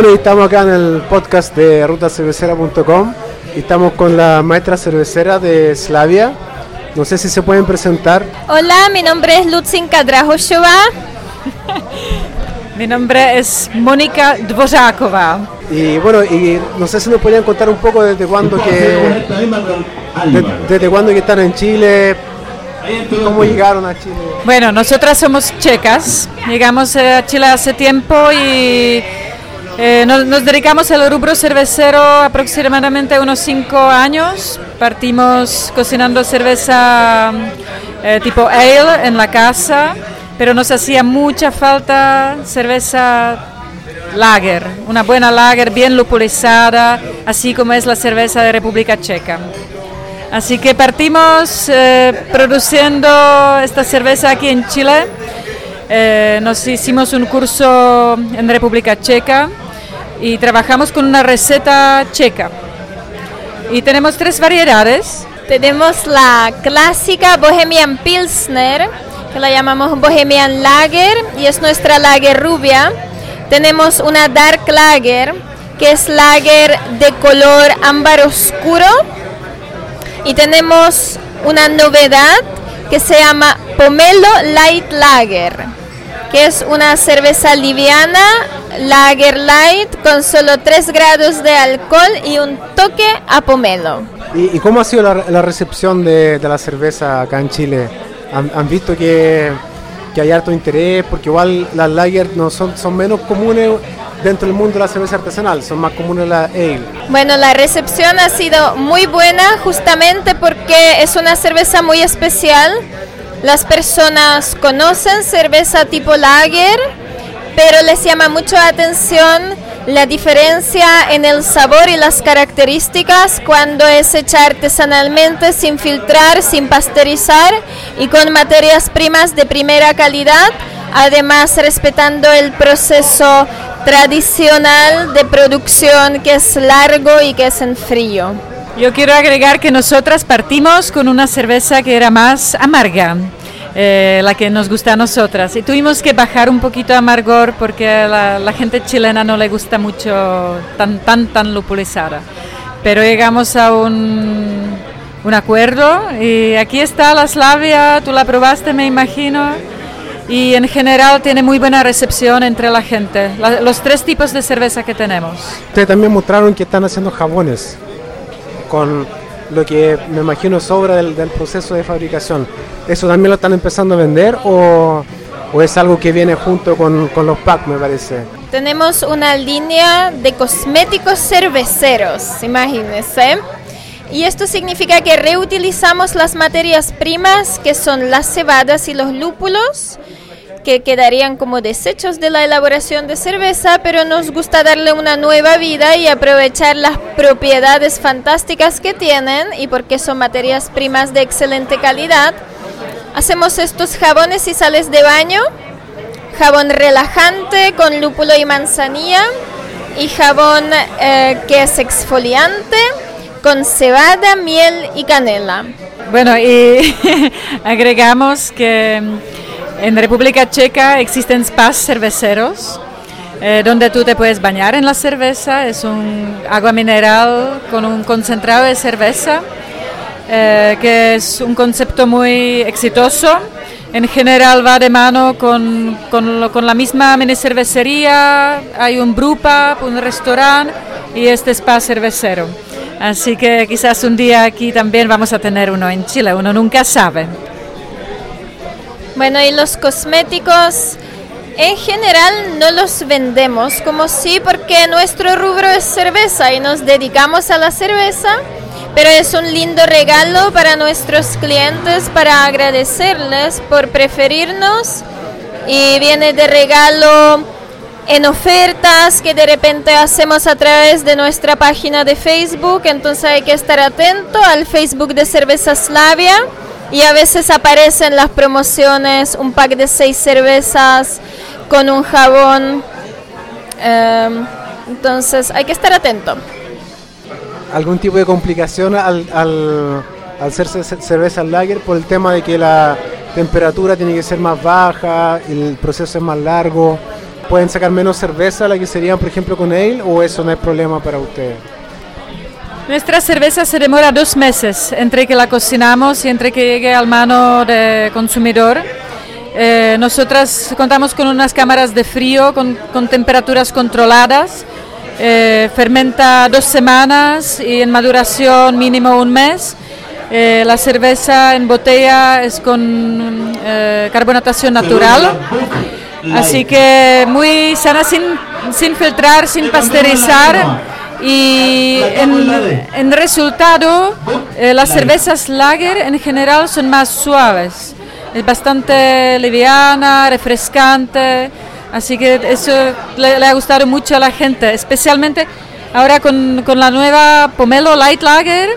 Bueno, y estamos acá en el podcast de rutacervecera.com y estamos con la maestra cervecera de Slavia. No sé si se pueden presentar. Hola, mi nombre es Lutzinka Drahoshova. mi nombre es Mónica Dvořáková. Y bueno, y no sé si nos podrían contar un poco desde cuándo que de- desde cuándo que están en Chile, cómo llegaron a Chile. Bueno, nosotras somos checas, llegamos eh, a Chile hace tiempo y eh, nos, nos dedicamos al rubro cervecero aproximadamente unos cinco años. Partimos cocinando cerveza eh, tipo ale en la casa, pero nos hacía mucha falta cerveza lager, una buena lager bien lupulizada, así como es la cerveza de República Checa. Así que partimos eh, produciendo esta cerveza aquí en Chile. Eh, nos hicimos un curso en República Checa y trabajamos con una receta checa. Y tenemos tres variedades. Tenemos la clásica Bohemian Pilsner, que la llamamos Bohemian Lager y es nuestra lager rubia. Tenemos una Dark Lager, que es lager de color ámbar oscuro. Y tenemos una novedad que se llama Pomelo Light Lager, que es una cerveza liviana, lager light, con solo 3 grados de alcohol y un toque a pomelo. ¿Y, y cómo ha sido la, la recepción de, de la cerveza acá en Chile? ¿Han, han visto que, que hay harto interés? Porque igual las lager no son, son menos comunes dentro del mundo de la cerveza artesanal, son más comunes las ale. Bueno, la recepción ha sido muy buena justamente porque es una cerveza muy especial. Las personas conocen cerveza tipo lager, pero les llama mucho la atención la diferencia en el sabor y las características cuando es hecha artesanalmente, sin filtrar, sin pasteurizar y con materias primas de primera calidad, además respetando el proceso tradicional de producción que es largo y que es en frío. Yo quiero agregar que nosotras partimos con una cerveza que era más amarga, eh, la que nos gusta a nosotras. Y tuvimos que bajar un poquito amargor porque a la, la gente chilena no le gusta mucho tan, tan, tan lupulizada. Pero llegamos a un, un acuerdo y aquí está la Slavia, tú la probaste me imagino. Y en general tiene muy buena recepción entre la gente, la- los tres tipos de cerveza que tenemos. Ustedes también mostraron que están haciendo jabones con lo que me imagino sobra del, del proceso de fabricación. ¿Eso también lo están empezando a vender o, o es algo que viene junto con, con los packs, me parece? Tenemos una línea de cosméticos cerveceros, imagínense. Y esto significa que reutilizamos las materias primas que son las cebadas y los lúpulos, que quedarían como desechos de la elaboración de cerveza, pero nos gusta darle una nueva vida y aprovechar las propiedades fantásticas que tienen y porque son materias primas de excelente calidad. Hacemos estos jabones y sales de baño jabón relajante con lúpulo y manzanilla y jabón eh, que es exfoliante con cebada, miel y canela. Bueno, y agregamos que en República Checa existen spas cerveceros eh, donde tú te puedes bañar en la cerveza. Es un agua mineral con un concentrado de cerveza, eh, que es un concepto muy exitoso. En general va de mano con, con, lo- con la misma mini cervecería, hay un brewpub, un restaurante y este spa cervecero. Así que quizás un día aquí también vamos a tener uno en Chile, uno nunca sabe. Bueno, y los cosméticos en general no los vendemos como sí porque nuestro rubro es cerveza y nos dedicamos a la cerveza, pero es un lindo regalo para nuestros clientes para agradecerles por preferirnos y viene de regalo en ofertas que de repente hacemos a través de nuestra página de Facebook, entonces hay que estar atento al Facebook de Cerveza Slavia y a veces aparecen las promociones, un pack de seis cervezas con un jabón, em, entonces hay que estar atento. ¿Algún tipo de complicación al, al, al hacerse ce- cerveza lager por el tema de que la temperatura tiene que ser más baja, el proceso es más largo? pueden sacar menos cerveza la que serían, por ejemplo, con ale, o eso no es problema para ustedes? Nuestra cerveza se demora dos meses entre que la cocinamos y entre que llegue al mano del consumidor. Eh, nosotras contamos con unas cámaras de frío con, con temperaturas controladas. Eh, fermenta dos semanas y en maduración mínimo un mes. Eh, la cerveza en botella es con carbonatación natural, así que muy sana, sin, sin filtrar, sin pasteurizar. Y en, en resultado, eh, las cervezas lager en general son más suaves. Es bastante liviana, refrescante, así que eso le, le ha gustado mucho a la gente, especialmente ahora con, con la nueva Pomelo Light Lager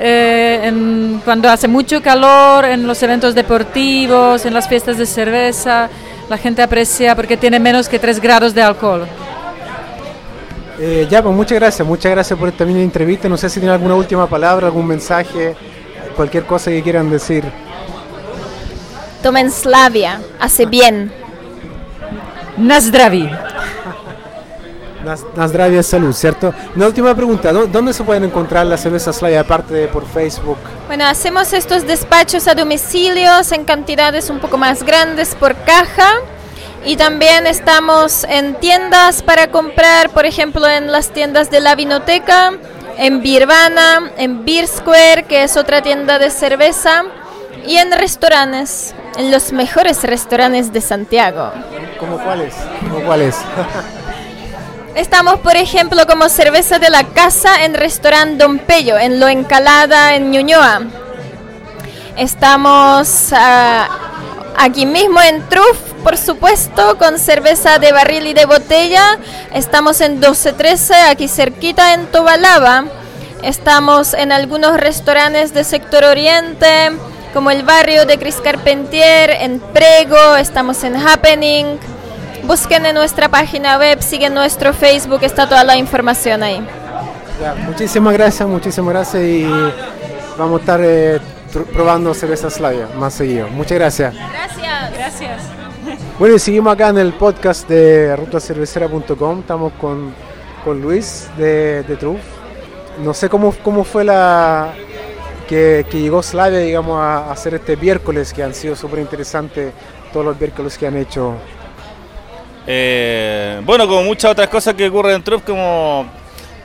eh, en, cuando hace mucho calor, en los eventos deportivos, en las fiestas de cerveza, la gente aprecia porque tiene menos que 3 grados de alcohol. Eh, ya, pues muchas gracias, muchas gracias por esta mini entrevista. No sé si tienen alguna última palabra, algún mensaje, cualquier cosa que quieran decir. Tomen Slavia, hace bien. Nazdravi. Nas- Nasdravia Salud, ¿cierto? Una última pregunta, ¿dó- ¿dónde se pueden encontrar las cervezas Slavia aparte de por Facebook? Bueno, hacemos estos despachos a domicilios en cantidades un poco más grandes por caja. Y también estamos en tiendas para comprar, por ejemplo, en las tiendas de la Vinoteca, en Birvana, en Beer Square, que es otra tienda de cerveza, y en restaurantes, en los mejores restaurantes de Santiago. ¿Cómo cuáles? ¿Cómo cuáles? Estamos, por ejemplo, como cerveza de la casa en restaurante Don Pello, en Lo Encalada, en Ñuñoa. Estamos ah, aquí mismo en Truf, por supuesto, con cerveza de barril y de botella. Estamos en 1213, aquí cerquita en Tobalaba. Estamos en algunos restaurantes de sector oriente, como el barrio de Cris Carpentier, en Prego, estamos en Happening. Busquen en nuestra página web, siguen nuestro Facebook, está toda la información ahí. Ya, muchísimas gracias, muchísimas gracias y vamos a estar eh, probando cerveza Slavia más seguido. Muchas gracias. Gracias. Gracias. Bueno, y seguimos acá en el podcast de rutacervecera.com. Estamos con, con Luis de, de Truf. No sé cómo, cómo fue la que, llegó Slavia, digamos, a, a hacer este miércoles, que han sido súper interesantes todos los miércoles que han hecho. Eh, bueno, como muchas otras cosas que ocurren en Truff, como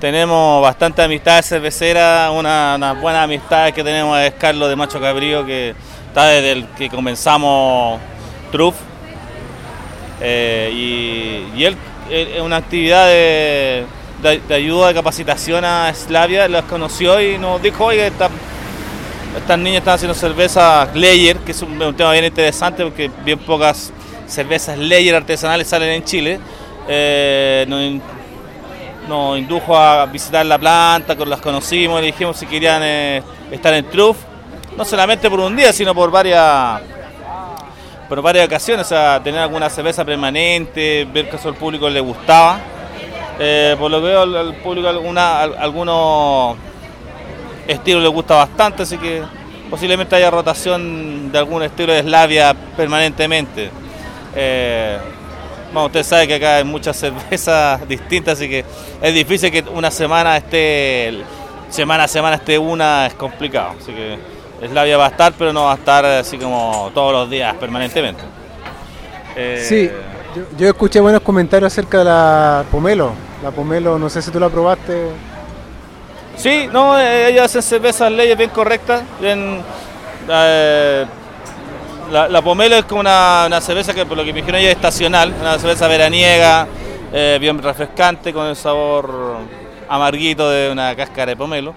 tenemos bastante amistad cervecera, una, una buena amistad que tenemos es Carlos de Macho Cabrío, que está desde el que comenzamos Truff. Eh, y, y él él una actividad de, de- ayuda, de capacitación a Slavia, los conoció y nos dijo, oye, esta- estas niñas están haciendo cerveza Layer, que es un, tema bien interesante porque bien pocas cervezas Layer artesanales salen en Chile. Eh, nos, in- nos indujo a visitar la planta, las conocimos, le dijimos si querían eh, estar en Truff, no solamente por un día, sino por varias por varias ocasiones, o tener alguna cerveza permanente, ver que eso al público le gustaba. Eh, por lo que veo al, público alguna, al- algunos estilos le gusta bastante, así que posiblemente haya rotación de algún estilo de Slavia permanentemente. Eh, bueno, usted sabe que acá hay muchas cervezas distintas, así que es difícil que una semana esté, semana a semana esté una, es complicado. Así que Slavia va a estar, pero no va a estar así como todos los días permanentemente. Eh, Sí, yo, yo escuché buenos comentarios acerca de la Pomelo. La Pomelo, no sé si tú la probaste. Sí, no, eh, ellos hacen cervezas leyes bien correctas, bien... eh, la, la pomelo es como una, una cerveza que por lo que me dijeron ella es estacional, una cerveza veraniega, eh, bien refrescante con el sabor amarguito de una cáscara de pomelo.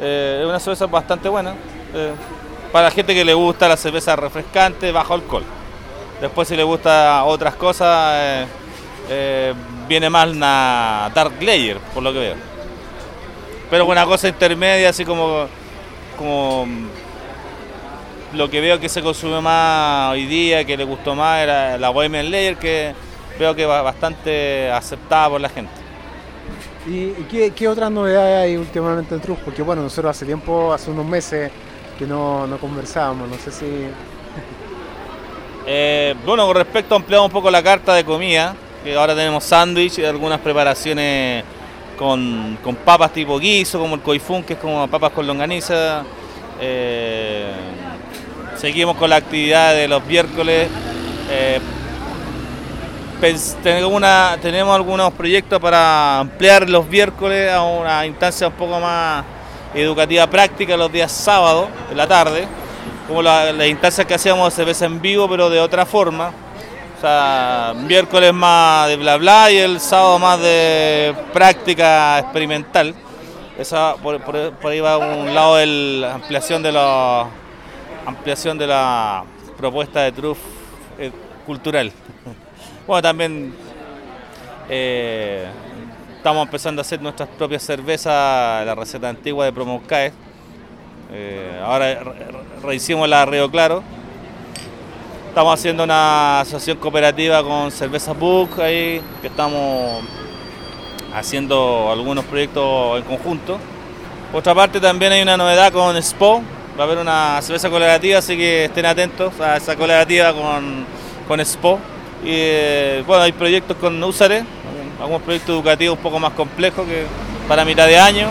Es una cerveza bastante buena eh, para la gente que le gusta la cerveza refrescante bajo alcohol. Después si le gusta otras cosas, eh, eh, viene más una dark layer, por lo que veo pero una cosa intermedia, así como, como mm, lo que veo que se consume más hoy día, que le gustó más, era la Bohemian Layer, que veo que va bastante aceptada por la gente. ¿Y, qué otras novedades hay últimamente en Truf? Porque bueno, nosotros hace tiempo, hace unos meses no, no conversábamos, no sé si... Eh, bueno, con respecto a ampliar un poco la carta de comida, que ahora tenemos sándwich y algunas preparaciones con, con papas tipo guiso, como el coifún, que es como papas con longaniza. Eh, seguimos con la actividad de los miércoles. Eh, tenemos, una, tenemos algunos proyectos para ampliar los miércoles a una instancia un poco más educativa práctica los días sábados, en la tarde, como las la instancias que hacíamos de cerveza en vivo, pero de otra forma. O sea, miércoles más de bla bla y el sábado más de práctica experimental. Esa, por, ahí va un lado de la ampliación de la ampliación de la propuesta de Truff eh, cultural. Bueno, también eh, estamos empezando a hacer nuestras propias cervezas, la receta antigua de Promoscae. Eh, ahora rehicimos la Río Claro. Estamos haciendo una asociación cooperativa con Cerveza Book ahí, que estamos haciendo algunos proyectos en conjunto. Por otra parte también hay una novedad con SPO, va a haber una cerveza colaborativa, así que estén atentos a esa colaborativa con, con SPO. Y eh, bueno, hay proyectos con Usare, algunos proyectos educativos un poco más complejos que para mitad de año.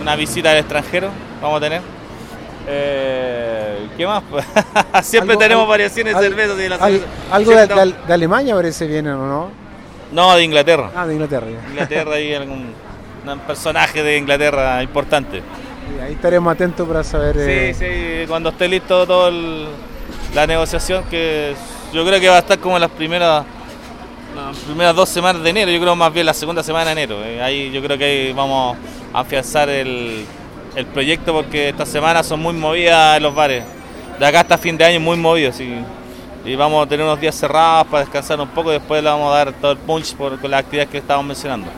Una visita al extranjero vamos a tener. Eh, ¿Qué más? Siempre tenemos variaciones de cervezas. Y ¿Algo de, Alemania parece bien o no? No, de Inglaterra. Ah, de Inglaterra. Inglaterra y algún un personaje de Inglaterra importante. ahí estaremos atentos para saber. Sí, eh, sí, cuando esté listo toda la negociación, que yo creo que va a estar como en las primeras las primeras dos semanas de enero, yo creo más bien la segunda semana de enero. Eh, ahí yo creo que ahí vamos a afianzar el, el proyecto porque estas semanas son muy movidas en los bares. De acá hasta fin de año muy movidos y, y vamos a tener unos días cerrados para descansar un poco y después le vamos a dar todo el punch por, con las actividades que estábamos mencionando.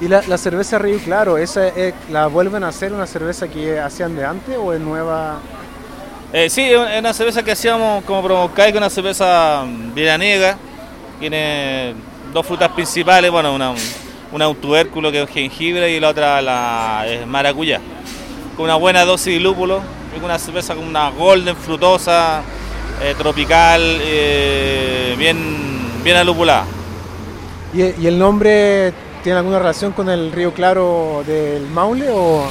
¿Y la, cerveza Río Claro, esa la vuelven a hacer una cerveza que hacían de antes o es nueva? Eh, sí, es una cerveza que hacíamos como Promocai, que una cerveza veraniega. Tiene dos frutas principales, bueno, una, una un tubérculo que es jengibre y la otra la es maracuyá. Con una buena dosis de lúpulo, una cerveza con una golden frutosa, eh, tropical, eh, bien, bien alupulada. ¿Y, el nombre tiene alguna relación con el río Claro del Maule o...?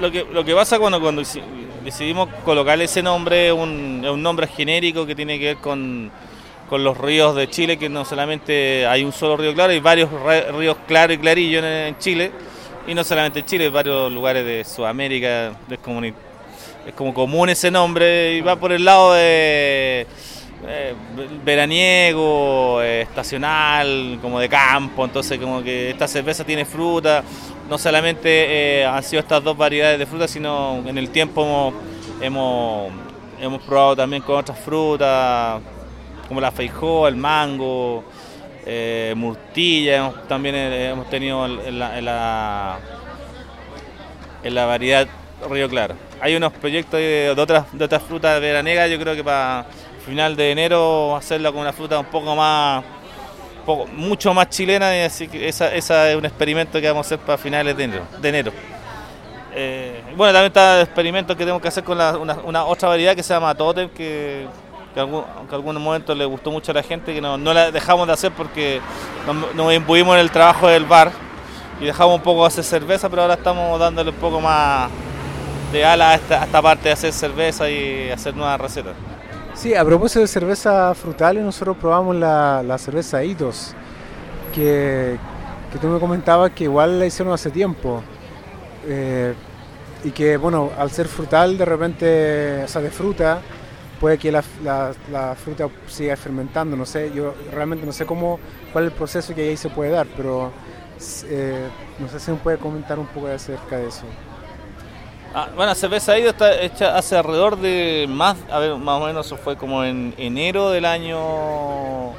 lo, que, lo que pasa cuando, cuando decidimos colocarle ese nombre, un, un nombre genérico que tiene que ver con, los ríos de Chile, que no solamente hay un solo río claro, hay varios ríos claro y clarillo en, Chile, y no solamente en Chile, en varios lugares de Sudamérica, es como, es como común ese nombre, y va por el lado de eh, veraniego, eh, estacional, como de campo, entonces como que esta cerveza tiene fruta, no solamente eh, han sido estas dos variedades de frutas, sino en el tiempo hemos, hemos, probado también con otras frutas, como la feijóa, el mango, murtilla, también hemos tenido en la, la, variedad Río Claro. Hay unos proyectos de, otras, de otras frutas veranegas, yo creo que para final de enero hacerla con una fruta un poco más mucho más chilena y así que esa, esa, es un experimento que vamos a hacer para finales de enero. De enero. Eh, bueno, también está el experimento que tenemos que hacer con una, otra variedad que se llama Totem, que, que, algún, en algún le gustó mucho a la gente, que no, no la dejamos de hacer porque nos, nos imbuimos en el trabajo del bar y dejamos un poco de hacer cerveza, pero ahora estamos dándole un poco más de ala a esta parte de hacer cerveza y hacer nuevas recetas. Sí, a propósito de cerveza frutales, nosotros probamos la, cerveza Itos, que, que, tú me comentabas que igual la hicieron hace tiempo. Eh, y que, bueno, al ser frutal, de repente, o sea, de fruta, puede que la, fruta siga fermentando. No sé, yo realmente no sé cómo, cuál es el proceso que ahí se puede dar, pero eh, no sé si me puede comentar un poco acerca de eso. Ah, bueno, cerveza Ido está hecha hace alrededor de más, a ver, más o menos eso fue como en enero del año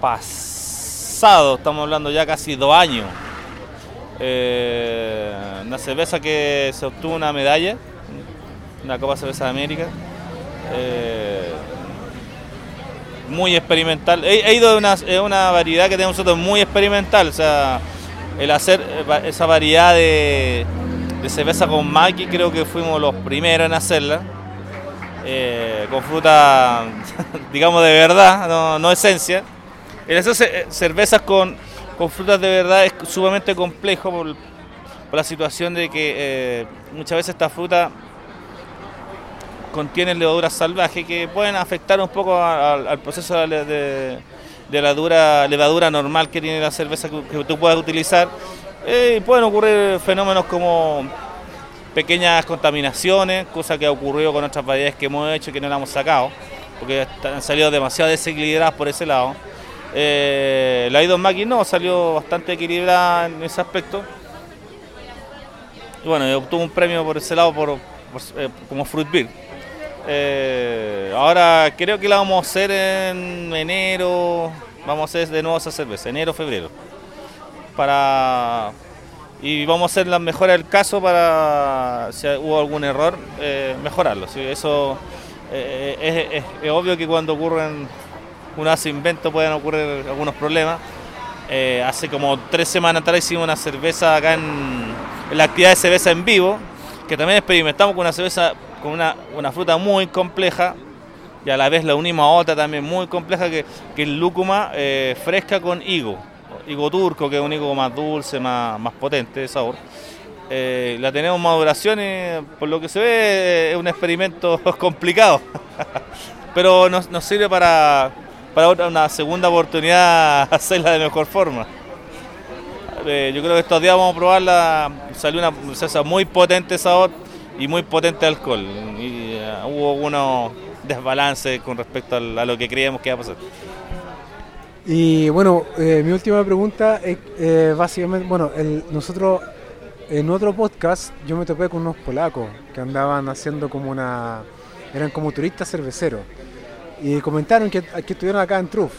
pasado, estamos hablando ya casi dos años. Eh, una cerveza que se obtuvo una medalla, una Copa Cerveza de América. Eh, muy experimental. He, ido de una, una variedad que tenemos nosotros muy experimental, o sea, el hacer eh, esa variedad de, cerveza con maqui, creo que fuimos los primeros en hacerla. eh, con fruta, digamos, de verdad, no, esencia. El hacer cervezas con, con, frutas de verdad es sumamente complejo por, la situación de que eh, muchas veces esta fruta contienen levaduras salvajes que pueden afectar un poco al proceso de, la dura, levadura normal que tiene la cerveza que, tú puedas utilizar. Eh, pueden ocurrir fenómenos como pequeñas contaminaciones, cosa que ha ocurrido con otras variedades que hemos hecho y que no la hemos sacado, porque han salido demasiado desequilibradas por ese lado. Eh, la Idon Maki no, salió bastante equilibrada en ese aspecto. Y bueno, obtuvo un premio por ese lado por, eh, como Fruit Beer. Eh, ahora creo que la vamos a hacer en enero, vamos a hacer de nuevo esa cerveza, enero, febrero. Para y vamos a hacer las mejoras del caso para si hubo algún error, eh, mejorarlo. Eso eh, es, obvio que cuando ocurren un hace invento pueden ocurrir algunos problemas. hace como tres semanas atrás hicimos una cerveza acá en, en la actividad de cerveza en vivo, que también experimentamos con una cerveza una, fruta muy compleja y a la vez la unimos a otra también muy compleja que, que es lúcuma eh, fresca con higo, higo turco que es un higo más dulce, más, más potente de sabor. Eh, la tenemos maduración y por lo que se ve es un experimento complicado, pero nos, nos sirve para, para una segunda oportunidad hacerla de mejor forma. Eh, yo creo que estos días vamos a probarla, salió una salsa muy potente sabor, y muy potente alcohol. Y uh, hubo algunos desbalances con respecto a, lo que creíamos que iba a pasar. Y bueno, eh, mi última pregunta es eh, básicamente, bueno, el, nosotros en otro podcast yo me topé con unos polacos que andaban haciendo como una, eran como turistas cerveceros y comentaron que, que estuvieron acá en Truff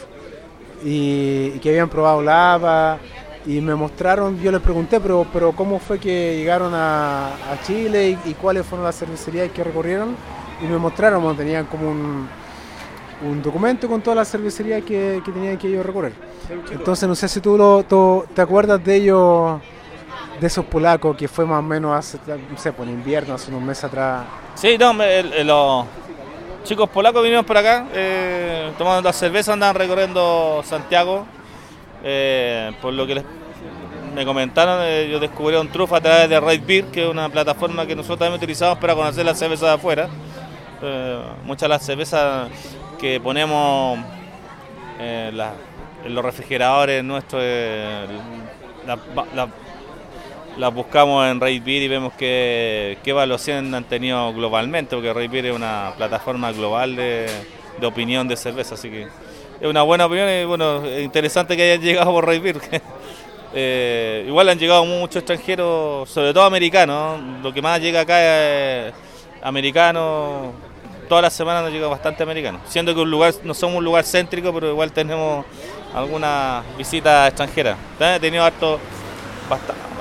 y, y que habían probado lava y me mostraron, yo les pregunté, pero, pero ¿cómo fue que llegaron a, Chile y, cuáles fueron las cervecerías que recorrieron? Y me mostraron, tenían como un, un documento con todas las cervecerías que, tenían que ellos recorrer. Entonces no sé si tú, lo, te acuerdas de ellos, de esos polacos que fue más o menos hace, no sé, por pues, invierno, hace unos meses atrás. Sí, no, los chicos polacos vinieron por acá, eh, tomando la cerveza, andaban recorriendo Santiago. Eh, por lo que les me comentaron, eh, yo descubrí un trufo a través de Raid Beer, que es una plataforma que nosotros también utilizamos para conocer las cervezas de afuera. Eh, muchas de las cervezas que ponemos en los refrigeradores nuestros las buscamos en Raid Beer y vemos que, qué evaluación han tenido globalmente, porque Raid Beer es una plataforma global de, de opinión de cerveza, así que es una buena opinión y bueno, es interesante que hayan llegado por Raid Beer. Eh, igual han llegado muchos extranjeros, sobre todo americanos. Lo que más llega acá es americano. Todas las semanas nos llega bastante americano. Siendo que un lugar, no somos un lugar céntrico, pero igual tenemos algunas visitas extranjeras. He tenido harto,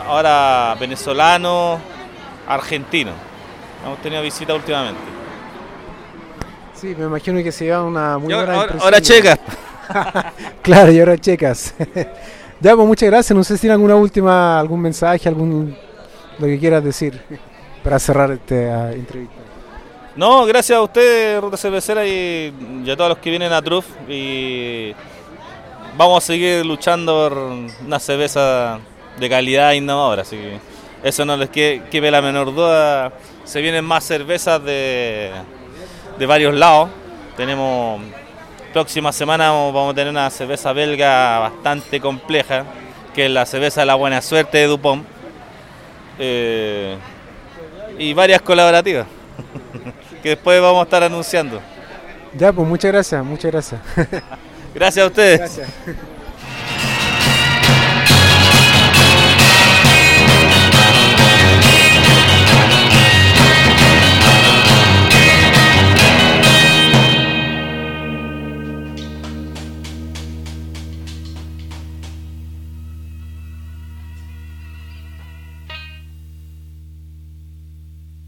ahora venezolanos, argentinos. Hemos tenido visitas últimamente. Sí, me imagino que se lleva una muy buena ahora, ahora checas. claro, y ahora checas. Ya, pues muchas gracias. No sé si tiene alguna última, algún mensaje, algún lo que quieras decir para cerrar esta entrevista. No, gracias a usted, Ruta Cervecera, y, a todos los que vienen a Truf. Y vamos a seguir luchando por una cerveza de calidad innovadora. Así que eso no les quede la menor duda. Se vienen más cervezas de, de varios lados. Tenemos próxima semana vamos a tener una cerveza belga bastante compleja, que es la cerveza de la buena suerte de Dupont. Eh, y varias colaborativas, que después vamos a estar anunciando. Ya, pues muchas gracias, muchas gracias. gracias a ustedes. Gracias.